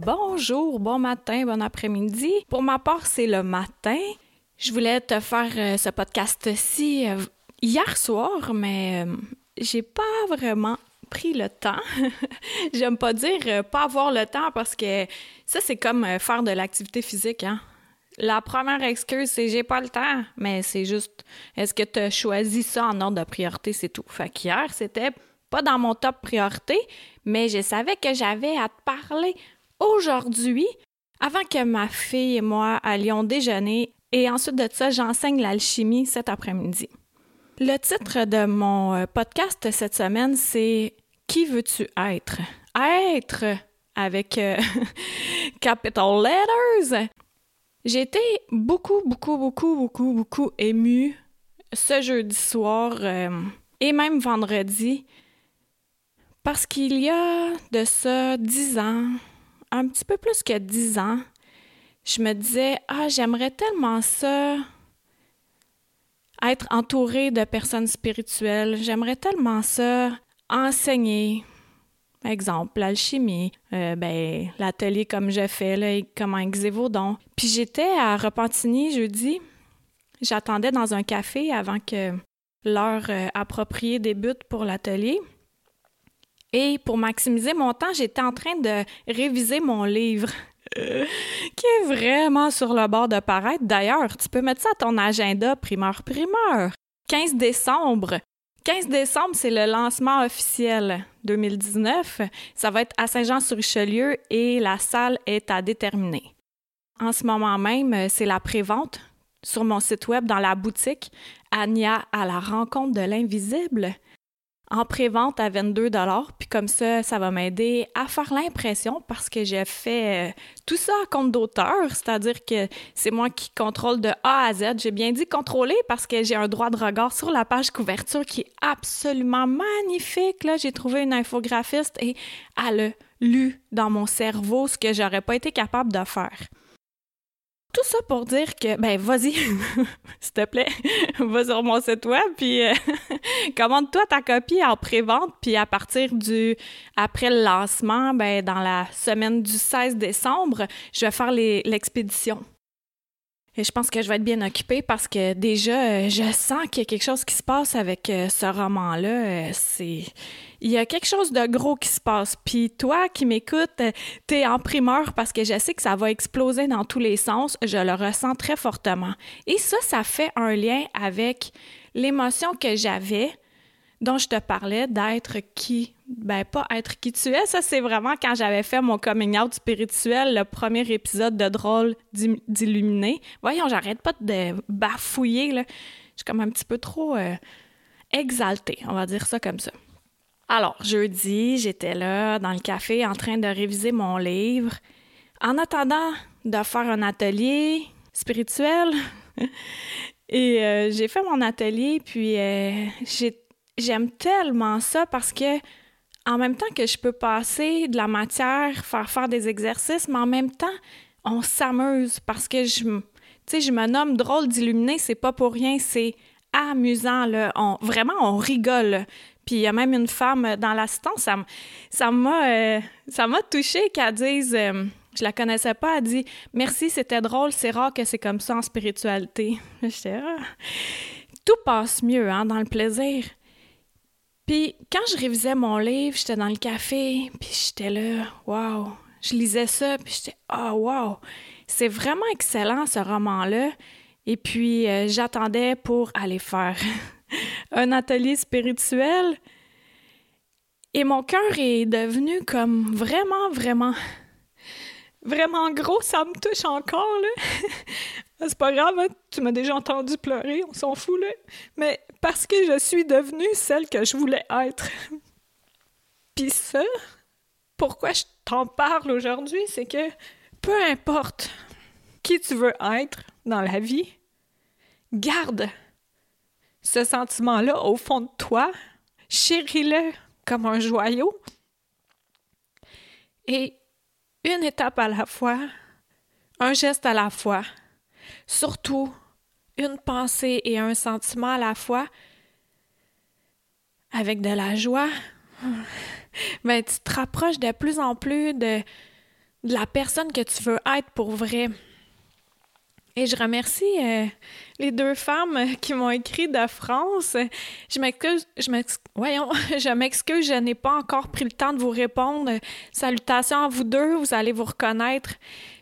Bonjour, bon matin, bon après-midi. Pour ma part, c'est le matin. Je voulais te faire euh, ce podcast-ci euh, hier soir, mais euh, j'ai pas vraiment pris le temps. J'aime pas dire pas avoir le temps parce que ça, c'est comme faire de l'activité physique, hein. La première excuse, c'est j'ai pas le temps, mais c'est juste est-ce que tu as choisi ça en ordre de priorité, c'est tout. Fait qu'hier, c'était pas dans mon top priorité, mais je savais que j'avais à te parler aujourd'hui, avant que ma fille et moi allions déjeuner, et ensuite de ça, j'enseigne l'alchimie cet après-midi. Le titre de mon euh, podcast cette semaine, c'est Qui veux-tu être? Être avec euh, capital letters. J'ai été beaucoup, beaucoup, beaucoup, beaucoup, beaucoup émue ce jeudi soir euh, et même vendredi parce qu'il y a de ça dix ans, un petit peu plus que dix ans, je me disais Ah, j'aimerais tellement ça être entourée de personnes spirituelles. J'aimerais tellement ça enseigner. Exemple, l'alchimie, euh, ben, l'atelier comme j'ai fait, là, comment exer vos dons. Puis j'étais à Repentigny jeudi. J'attendais dans un café avant que l'heure euh, appropriée débute pour l'atelier. Et pour maximiser mon temps, j'étais en train de réviser mon livre. qui est vraiment sur le bord de paraître. D'ailleurs, tu peux mettre ça à ton agenda primeur primeur. 15 décembre. 15 décembre, c'est le lancement officiel 2019. Ça va être à Saint-Jean-sur-Richelieu et la salle est à déterminer. En ce moment même, c'est la prévente sur mon site web dans la boutique Ania à la rencontre de l'invisible en pré-vente à 22 puis comme ça, ça va m'aider à faire l'impression parce que j'ai fait euh, tout ça à compte d'auteur, c'est-à-dire que c'est moi qui contrôle de A à Z. J'ai bien dit contrôler parce que j'ai un droit de regard sur la page couverture qui est absolument magnifique. Là, j'ai trouvé une infographiste et elle a lu dans mon cerveau ce que j'aurais pas été capable de faire. Tout ça pour dire que, ben, vas-y, s'il te plaît, va sur mon site web, puis euh, commande-toi ta copie en pré-vente, puis à partir du, après le lancement, ben, dans la semaine du 16 décembre, je vais faire l'expédition. Et je pense que je vais être bien occupée parce que déjà, euh, je sens qu'il y a quelque chose qui se passe avec euh, ce roman-là. C'est il y a quelque chose de gros qui se passe. Puis toi qui m'écoutes, t'es en primeur parce que je sais que ça va exploser dans tous les sens. Je le ressens très fortement. Et ça, ça fait un lien avec l'émotion que j'avais dont je te parlais d'être qui ben pas être qui tu es ça c'est vraiment quand j'avais fait mon coming out spirituel le premier épisode de drôle d'illuminé voyons j'arrête pas de bafouiller je suis comme un petit peu trop euh, exaltée on va dire ça comme ça alors, jeudi, j'étais là dans le café en train de réviser mon livre en attendant de faire un atelier spirituel. Et euh, j'ai fait mon atelier, puis euh, j'aime tellement ça parce que en même temps que je peux passer de la matière, faire faire des exercices, mais en même temps, on s'amuse parce que je, je me nomme drôle d'illuminer, c'est pas pour rien, c'est amusant. Là. Vraiment, on rigole. Puis il y a même une femme dans l'assistance, ça, euh, ça m'a touchée qu'elle dise euh, je la connaissais pas, elle dit merci, c'était drôle, c'est rare que c'est comme ça en spiritualité. J'étais ah. tout passe mieux hein, dans le plaisir. Puis quand je révisais mon livre, j'étais dans le café, puis j'étais là, waouh, je lisais ça, puis j'étais ah oh, waouh, c'est vraiment excellent ce roman-là. Et puis euh, j'attendais pour aller faire un atelier spirituel. Et mon cœur est devenu comme vraiment, vraiment, vraiment gros. Ça me touche encore, là. C'est pas grave, hein, tu m'as déjà entendu pleurer, on s'en fout, là. Mais parce que je suis devenue celle que je voulais être. Puis ça, pourquoi je t'en parle aujourd'hui, c'est que peu importe qui tu veux être dans la vie, garde ce sentiment-là au fond de toi, chéris-le comme un joyau et une étape à la fois, un geste à la fois, surtout une pensée et un sentiment à la fois, avec de la joie, ben, tu te rapproches de plus en plus de, de la personne que tu veux être pour vrai. Et je remercie euh, les deux femmes qui m'ont écrit de France. Je m'excuse, je m'excuse, je m'excuse, je n'ai pas encore pris le temps de vous répondre. Salutations à vous deux, vous allez vous reconnaître.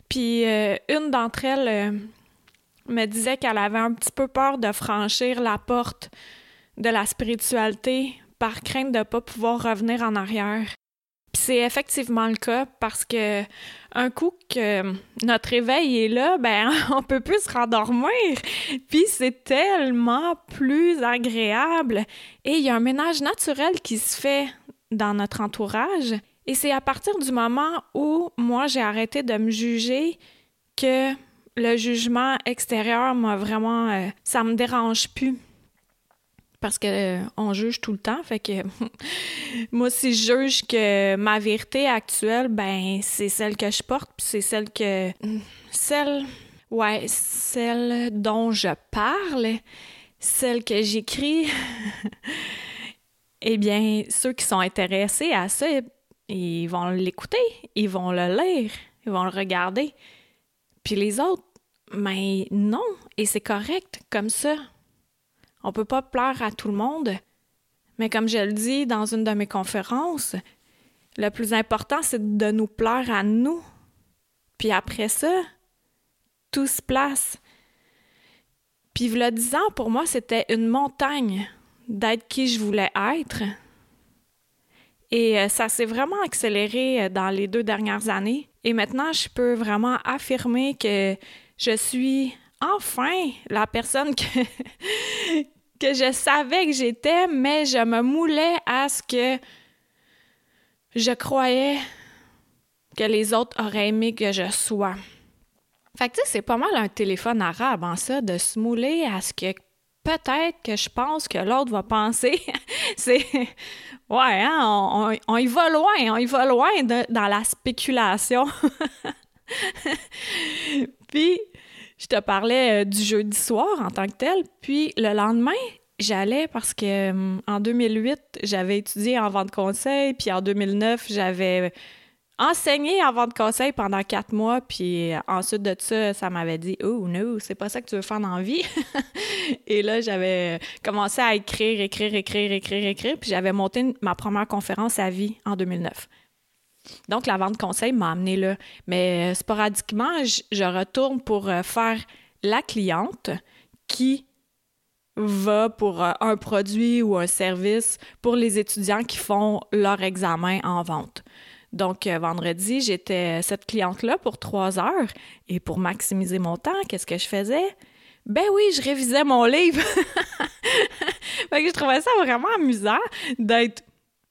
Puis euh, une d'entre elles euh, me disait qu'elle avait un petit peu peur de franchir la porte de la spiritualité par crainte de ne pas pouvoir revenir en arrière. Puis c'est effectivement le cas parce que un coup que notre éveil est là, ben on peut plus se rendormir. Puis c'est tellement plus agréable. Et il y a un ménage naturel qui se fait dans notre entourage. Et c'est à partir du moment où moi j'ai arrêté de me juger que le jugement extérieur m'a vraiment euh, ça me dérange plus parce que euh, on juge tout le temps. Fait que moi, si je juge que ma vérité actuelle, ben c'est celle que je porte, puis c'est celle que celle ouais, celle dont je parle, celle que j'écris. eh bien, ceux qui sont intéressés à ça, ils vont l'écouter, ils vont le lire, ils vont le regarder. Puis les autres, mais ben, non, et c'est correct comme ça. On peut pas plaire à tout le monde. Mais comme je le dis dans une de mes conférences, le plus important, c'est de nous plaire à nous. Puis après ça, tout se place. Puis le dix ans, pour moi, c'était une montagne d'être qui je voulais être. Et euh, ça s'est vraiment accéléré euh, dans les deux dernières années. Et maintenant, je peux vraiment affirmer que je suis enfin la personne que, que je savais que j'étais, mais je me moulais à ce que je croyais que les autres auraient aimé que je sois. Fait que tu sais, c'est pas mal un téléphone arabe en ça, de se mouler à ce que peut-être que je pense que l'autre va penser. c'est. Ouais, hein, on, y va loin, on y va loin dans la spéculation. Puis, je te parlais euh, du jeudi soir en tant que tel. Puis le lendemain, j'allais parce que euh, en 2008, j'avais étudié en vente conseil, puis en 2009, j'avais enseigné en vente conseil pendant quatre mois, puis euh, ensuite de ça, ça m'avait dit Oh no, c'est pas ça que tu veux faire dans la vie. Et là, j'avais commencé à écrire, écrire, écrire, écrire, écrire, puis j'avais monté ma première conférence à vie en 2009. Donc, la vente conseil m'a amené là. Mais euh, sporadiquement, je, retourne pour euh, faire la cliente qui va pour euh, un produit ou un service pour les étudiants qui font leur examen en vente. Donc, vendredi, j'étais cette cliente-là pour trois heures. Et pour maximiser mon temps, qu'est-ce que je faisais? Ben oui, je révisais mon livre. je trouvais ça vraiment amusant d'être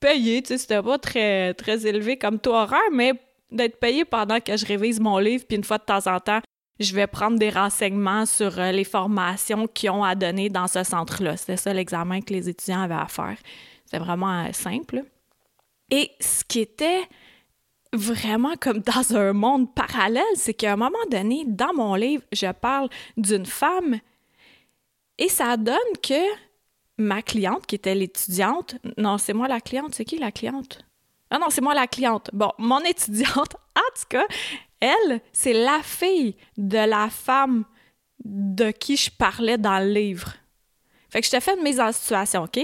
payé, tu sais, c'était pas très, élevé comme taux horaire, mais d'être payé pendant que je révise mon livre, puis une fois de temps en temps, je vais prendre des renseignements sur euh, les formations qu'ils ont à donner dans ce centre-là. C'était ça l'examen que les étudiants avaient à faire. C'est vraiment euh, simple. Et ce qui était vraiment comme dans un monde parallèle, c'est qu'à un moment donné, dans mon livre, je parle d'une femme et ça donne que ma cliente, qui était l'étudiante, non, c'est moi la cliente, c'est qui la cliente? Ah non, c'est moi la cliente. Bon, mon étudiante, en tout cas, elle, c'est la fille de la femme de qui je parlais dans le livre. Fait que je te fais une mise en situation, OK?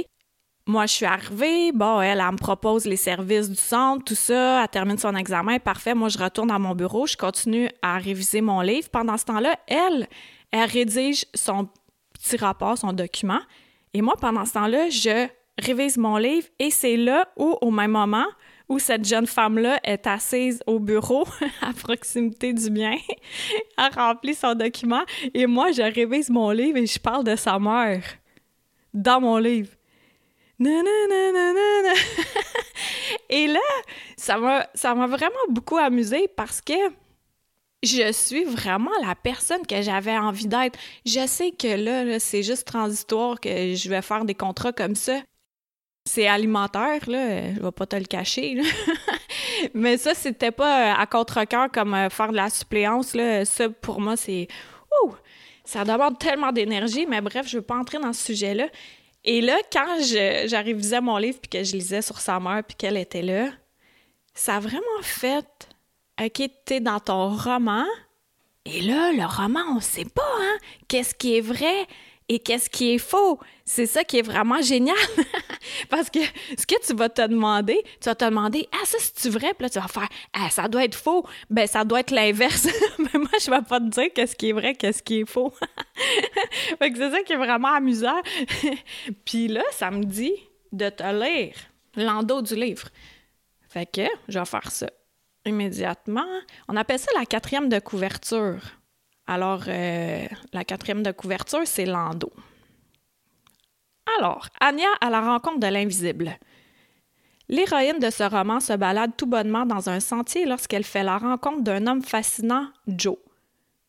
Moi, je suis arrivée, bon, elle, elle me propose les services du centre, tout ça, elle termine son examen, parfait. Moi, je retourne à mon bureau, je continue à réviser mon livre. Pendant ce temps-là, elle, elle rédige son petit rapport, son document, et moi, pendant ce temps-là, je révise mon livre et c'est là où, au même moment, où cette jeune femme-là est assise au bureau à proximité du mien, a rempli son document et moi, je révise mon livre et je parle de sa mère dans mon livre. et là, ça m'a, vraiment beaucoup amusé parce que je suis vraiment la personne que j'avais envie d'être. Je sais que là, c'est juste transitoire que je vais faire des contrats comme ça. C'est alimentaire, là, je vais pas te le cacher. Mais ça, c'était pas à contre-cœur comme euh, faire de la suppléance. Là. Ça, pour moi, c'est. Ouh! Ça demande tellement d'énergie, mais bref, je veux pas entrer dans ce sujet-là. Et là, quand je, mon livre puis que je lisais sur sa mère puis qu'elle était là, ça a vraiment fait OK, t'es dans ton roman. Et là, le roman, on sait pas, hein? Qu'est-ce qui est vrai et qu'est-ce qui est faux? C'est ça qui est vraiment génial. Parce que ce que tu vas te demander, tu vas te demander, ah, ça, c'est-tu vrai? Puis là, tu vas faire, ah, ça doit être faux. Ben, ça doit être l'inverse. Mais moi, je vais pas te dire qu'est-ce qui est vrai, qu'est-ce qui est faux. fait que c'est ça qui est vraiment amusant. Puis là, ça me dit de te lire l'endos du livre. Fait que je vais faire ça immédiatement. On appelle ça la quatrième de couverture. Alors, euh, la quatrième de couverture, c'est l'endo. Alors, Anya à la rencontre de l'invisible. L'héroïne de ce roman se balade tout bonnement dans un sentier lorsqu'elle fait la rencontre d'un homme fascinant, Joe.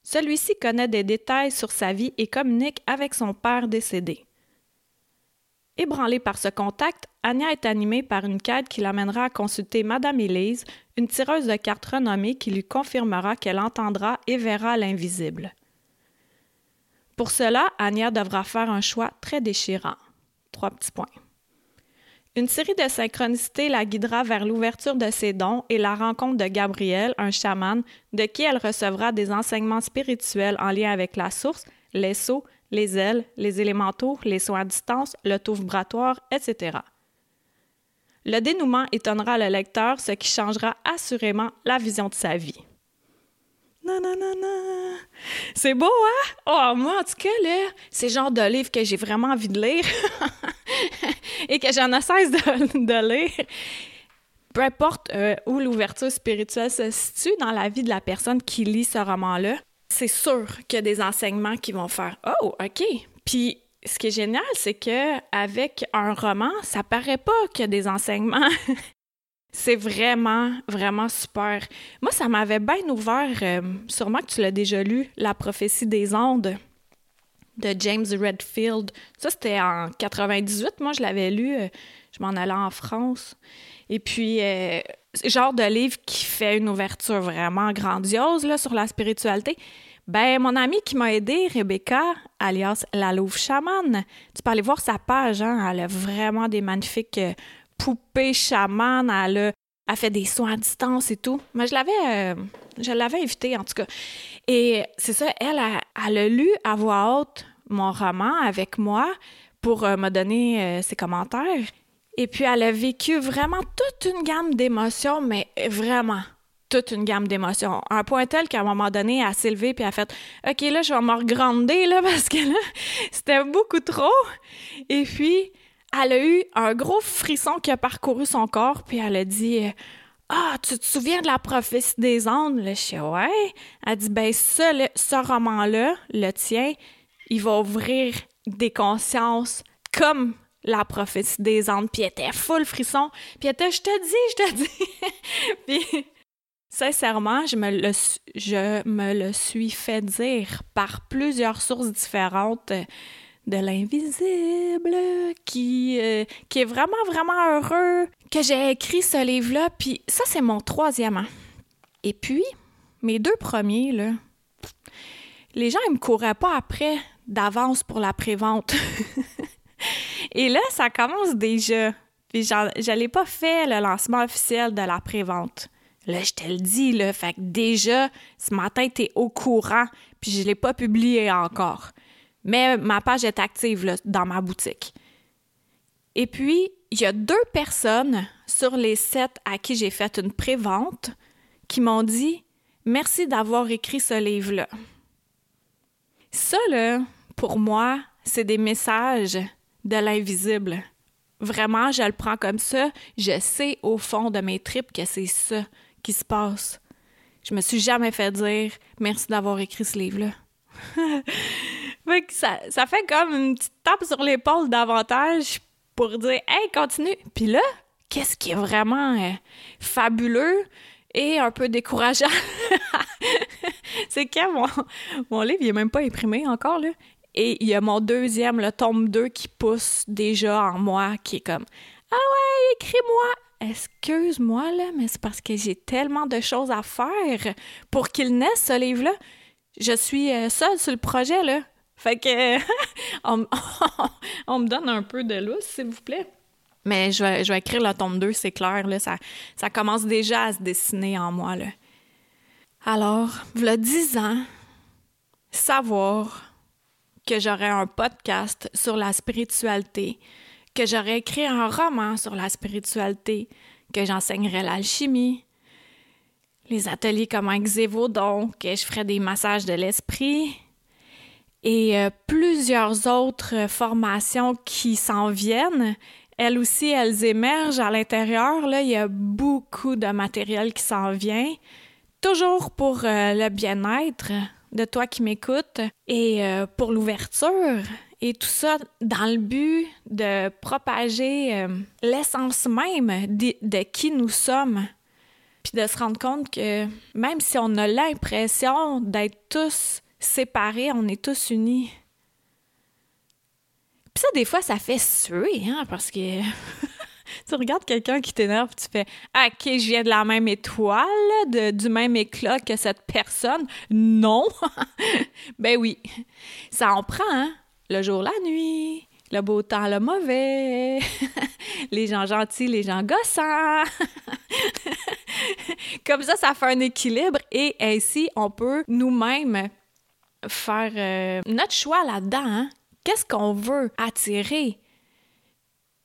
Celui-ci connaît des détails sur sa vie et communique avec son père décédé. Ébranlée par ce contact, Anya est animée par une quête qui l'amènera à consulter Madame Elise, une tireuse de cartes renommée qui lui confirmera qu'elle entendra et verra l'invisible. Pour cela, Anya devra faire un choix très déchirant. Trois petits points. Une série de synchronicités la guidera vers l'ouverture de ses dons et la rencontre de Gabriel, un chaman, de qui elle recevra des enseignements spirituels en lien avec la source, les sceaux, les ailes, les élémentaux, les soins à distance, le taux vibratoire, etc. Le dénouement étonnera le lecteur, ce qui changera assurément la vision de sa vie. C'est beau, hein? Oh, moi, en tout cas, là, c'est le genre de livre que j'ai vraiment envie de lire et que j'en ai cesse de, lire. Peu importe euh, où l'ouverture spirituelle se situe dans la vie de la personne qui lit ce roman-là, c'est sûr qu'il y a des enseignements qui vont faire Oh, OK. Puis ce qui est génial, c'est que avec un roman, ça paraît pas qu'il y a des enseignements. c'est vraiment, vraiment super. Moi, ça m'avait bien ouvert, euh, sûrement que tu l'as déjà lu, La prophétie des ondes de James Redfield. Ça, c'était en 98. Moi, je l'avais lu. Euh, je m'en allais en France. Et puis, euh, genre de livre qui fait une ouverture vraiment grandiose là, sur la spiritualité. Ben, mon amie qui m'a aidée, Rebecca, alias La Louve Chaman, tu peux aller voir sa page, hein? elle a vraiment des magnifiques euh, poupées chamanes, elle a, fait des soins à distance et tout. Mais je l'avais, euh, je l'avais invitée en tout cas. Et c'est ça, elle, a lu à voix haute mon roman avec moi pour euh, me donner ses commentaires. Et puis, elle a vécu vraiment toute une gamme d'émotions, mais vraiment toute une gamme d'émotions. Un point tel qu'à un moment donné, elle s'est levée puis elle a fait OK, là, je vais me regrander, parce que là, c'était beaucoup trop. Et puis, elle a eu un gros frisson qui a parcouru son corps, puis elle a dit Ah, tu te souviens de la prophétie des ondes? Là, je suis Ouais. Elle dit Ben, ce roman-là, le tien, il va ouvrir des consciences comme la prophétie des ondes. Puis elle était full frisson. Puis était Je te dis, je te dis. puis Sincèrement, je me, le, suis fait dire par plusieurs sources différentes de l'invisible qui, euh, qui est vraiment, vraiment heureux que j'ai écrit ce livre-là. Puis ça, c'est mon troisième. Et puis, mes deux premiers, là, les gens, ils me couraient pas après d'avance pour la prévente. Et là, ça commence déjà. Puis je n'allais pas fait le lancement officiel de la prévente. Là, je te le dis, là, fait que déjà, ce matin, t'es au courant, puis je l'ai pas publié encore. Mais ma page est active là, dans ma boutique. Et puis, il y a deux personnes sur les sept à qui j'ai fait une prévente qui m'ont dit Merci d'avoir écrit ce livre-là. Ça, là, pour moi, c'est des messages de l'invisible. Vraiment, je le prends comme ça. Je sais au fond de mes tripes que c'est ça qui se passe. Je me suis jamais fait dire merci d'avoir écrit ce livre-là. ça, ça fait comme une petite tape sur l'épaule davantage pour dire Hey, continue. Puis là, qu'est-ce qui est vraiment euh, fabuleux et un peu décourageant? c'est que mon, mon livre, il est même pas imprimé encore, là. Et il y a mon deuxième, le tome 2, qui pousse déjà en moi, qui est comme Ah ouais, écris-moi! Excuse-moi, là, mais c'est parce que j'ai tellement de choses à faire pour qu'il naisse, ce livre-là. Je suis euh, seule sur le projet, là. Fait que on, me donne un peu de lousse, s'il vous plaît. Mais je vais, je vais écrire le tome 2, c'est clair, là. Ça, ça commence déjà à se dessiner en moi, là. Alors, voilà 10 ans, savoir que j'aurais un podcast sur la spiritualité, que j'aurais écrit un roman sur la spiritualité, que j'enseignerais l'alchimie, les ateliers comme un Xévodon, que je ferais des massages de l'esprit et euh, plusieurs autres formations qui s'en viennent. Elles aussi, elles émergent à l'intérieur. Là, il y a beaucoup de matériel qui s'en vient, toujours pour euh, le bien-être de toi qui m'écoutes et euh, pour l'ouverture et tout ça dans le but de propager euh, l'essence même de, de, qui nous sommes. Puis de se rendre compte que même si on a l'impression d'être tous séparés, on est tous unis. Puis ça, des fois, ça fait suer, hein, parce que tu regardes quelqu'un qui t'énerve, tu fais OK, je viens de la même étoile, de, du même éclat que cette personne. Non. ben oui. Ça en prend, hein? Le jour, la nuit, le beau temps, le mauvais, les gens gentils, les gens gossants. Comme ça, ça fait un équilibre et ainsi, on peut nous-mêmes faire euh, notre choix là-dedans. Hein? Qu'est-ce qu'on veut attirer?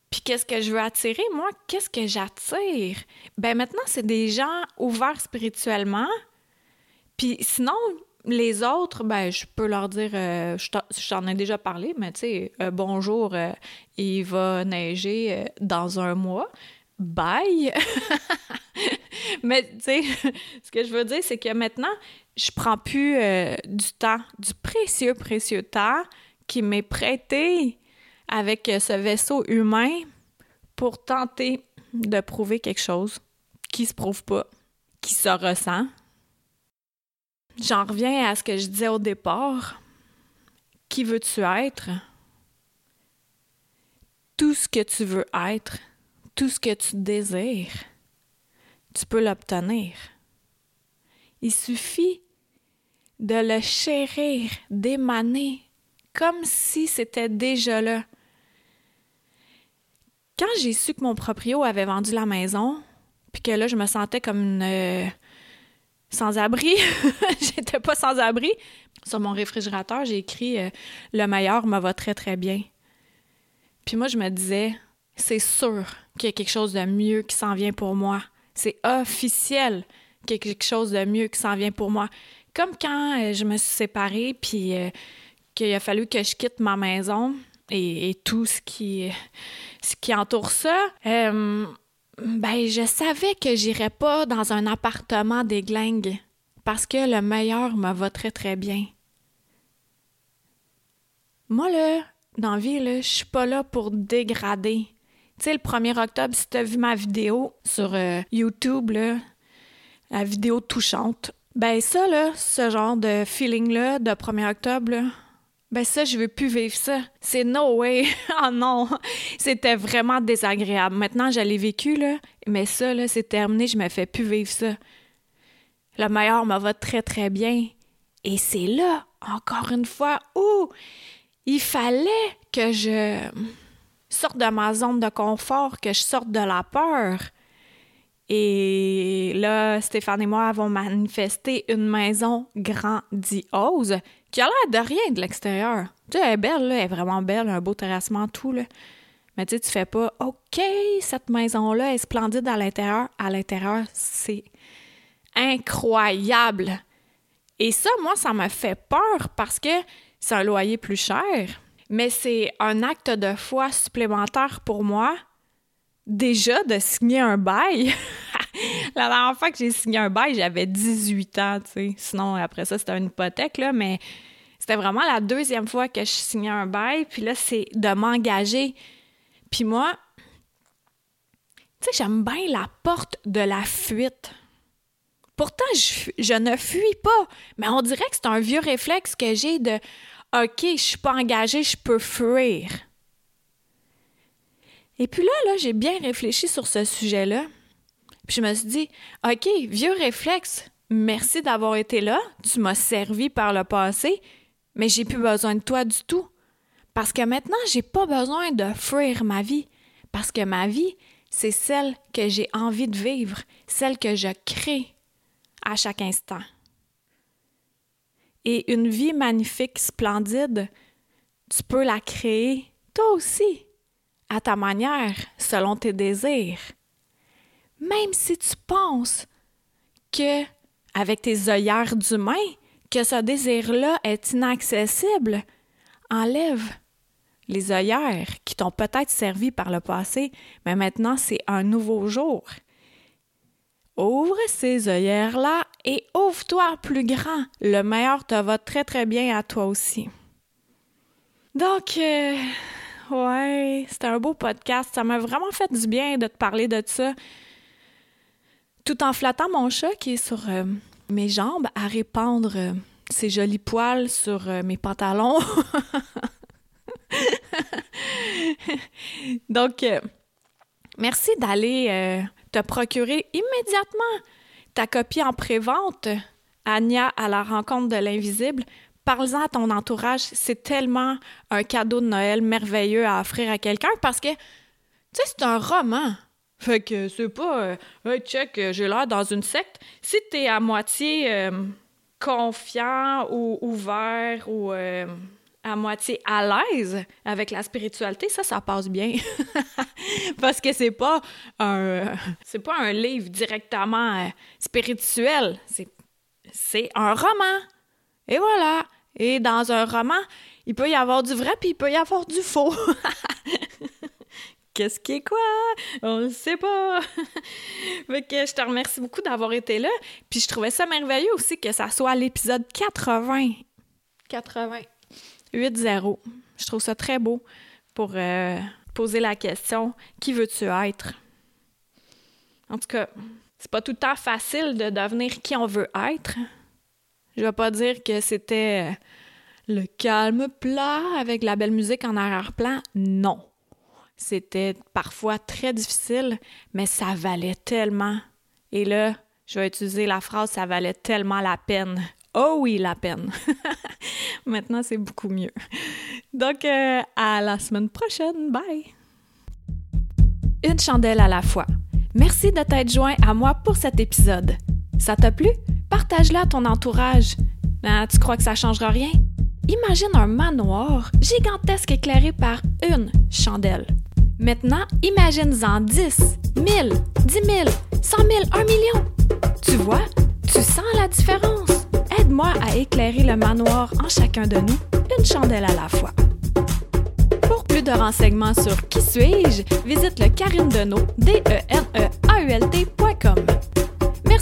Puis qu'est-ce que je veux attirer? Moi, qu'est-ce que j'attire? Ben maintenant, c'est des gens ouverts spirituellement. Puis sinon, les autres, ben je peux leur dire, euh, je ai déjà parlé, mais tu sais, euh, bonjour, euh, il va neiger dans un mois. Bye! mais tu sais, ce que je veux dire, c'est que maintenant, je prends plus du temps, du précieux, précieux temps qui m'est prêté avec ce vaisseau humain pour tenter de prouver quelque chose qui se prouve pas, qui se ressent. J'en reviens à ce que je disais au départ. Qui veux-tu être? Tout ce que tu veux être, tout ce que tu désires, tu peux l'obtenir. Il suffit de le chérir, d'émaner, comme si c'était déjà là, quand j'ai su que mon proprio avait vendu la maison, puis que là, je me sentais comme une euh, sans-abri, j'étais pas sans-abri. Sur mon réfrigérateur, j'ai écrit euh, Le meilleur me va très, très bien. Puis moi, je me disais C'est sûr qu'il y a quelque chose de mieux qui s'en vient pour moi. C'est officiel qu'il y a quelque chose de mieux qui s'en vient pour moi. Comme quand euh, je me suis séparée, puis qu'il a fallu que je quitte ma maison et, tout ce qui, ce qui entoure ça, euh, ben, je savais que j'irais pas dans un appartement des glingues parce que le meilleur me va très très bien. Moi, là, dans la vie, je suis pas là pour dégrader. Tu sais, le 1er octobre, si tu as vu ma vidéo sur euh, YouTube, là, la vidéo touchante, ben ça, là, ce genre de feeling-là de 1er octobre, là, ben ça, je veux plus vivre ça. C'est no way. oh non. C'était vraiment désagréable. Maintenant, je l'ai vécu, là. Mais ça, là, c'est terminé. Je me fais plus vivre ça. Le meilleur me va très, très bien. Et c'est là, encore une fois, où il fallait que je sorte de ma zone de confort, que je sorte de la peur. Et là, Stéphane et moi avons manifesté une maison grandiose qui a l'air de rien de l'extérieur. Tu sais, elle est belle, là, elle est vraiment belle, un beau terrassement, tout, là. Mais tu sais, tu fais pas, OK, cette maison-là est splendide à l'intérieur. À l'intérieur, c'est incroyable. Et ça, moi, ça me fait peur parce que c'est un loyer plus cher, mais c'est un acte de foi supplémentaire pour moi, déjà, de signer un bail. La dernière fois que j'ai signé un bail, j'avais 18 ans, tu sais. Sinon, après ça, c'était une hypothèque, là, mais c'était vraiment la deuxième fois que je signais un bail. Puis là, c'est de m'engager. Puis moi, tu sais, j'aime bien la porte de la fuite. Pourtant, je, ne fuis pas, mais on dirait que c'est un vieux réflexe que j'ai de OK, je suis pas engagée, je peux fuir. Et puis là, j'ai bien réfléchi sur ce sujet-là. Puis je me suis dit, OK, vieux réflexe, merci d'avoir été là, tu m'as servi par le passé, mais j'ai plus besoin de toi du tout. Parce que maintenant, j'ai pas besoin de fuir ma vie. Parce que ma vie, c'est celle que j'ai envie de vivre, celle que je crée à chaque instant. Et une vie magnifique, splendide, tu peux la créer toi aussi, à ta manière, selon tes désirs. Même si tu penses que, avec tes œillères d'humain, que ce désir-là est inaccessible, enlève les œillères qui t'ont peut-être servi par le passé, mais maintenant c'est un nouveau jour. Ouvre ces œillères-là et ouvre-toi plus grand. Le meilleur te va très très bien à toi aussi. Donc, euh, ouais, c'était un beau podcast. Ça m'a vraiment fait du bien de te parler de ça. Tout en flattant mon chat qui est sur euh, mes jambes à répandre euh, ses jolis poils sur mes pantalons. Donc, euh, merci d'aller euh, te procurer immédiatement ta copie en pré-vente, à la rencontre de l'invisible. Parle-en à ton entourage. C'est tellement un cadeau de Noël merveilleux à offrir à quelqu'un parce que, tu sais, c'est un roman. Fait que c'est pas, euh, check, j'ai l'air dans une secte. Si t'es à moitié confiant ou ouvert ou à moitié à l'aise avec la spiritualité, ça, ça passe bien. Parce que c'est pas un, c'est pas un livre directement euh, spirituel. C'est un roman. Et voilà. Et dans un roman, il peut y avoir du vrai puis il peut y avoir du faux. Qu'est-ce qui est quoi? On ne sait pas. fait que je te remercie beaucoup d'avoir été là. Puis je trouvais ça merveilleux aussi que ça soit l'épisode 80. 80. 8-0. Je trouve ça très beau pour euh, poser la question qui veux-tu être? En tout cas, c'est pas tout le temps facile de devenir qui on veut être. Je vais pas dire que c'était le calme plat avec la belle musique en arrière-plan. Non. C'était parfois très difficile, mais ça valait tellement. Et là, je vais utiliser la phrase ça valait tellement la peine. Oh oui, la peine. Maintenant, c'est beaucoup mieux. Donc, euh, à la semaine prochaine. Bye! Une chandelle à la fois. Merci de t'être joint à moi pour cet épisode. Ça t'a plu? Partage-le à ton entourage. Ah, tu crois que ça changera rien? Imagine un manoir gigantesque éclairé par une chandelle. Maintenant, imagine-en 10, 1000, 10 000, 100 000, 1 million. Tu vois? Tu sens la différence? Aide-moi à éclairer le manoir en chacun de nous, une chandelle à la fois. Pour plus de renseignements sur Qui suis-je, visite le Karine Deneau, d n a u l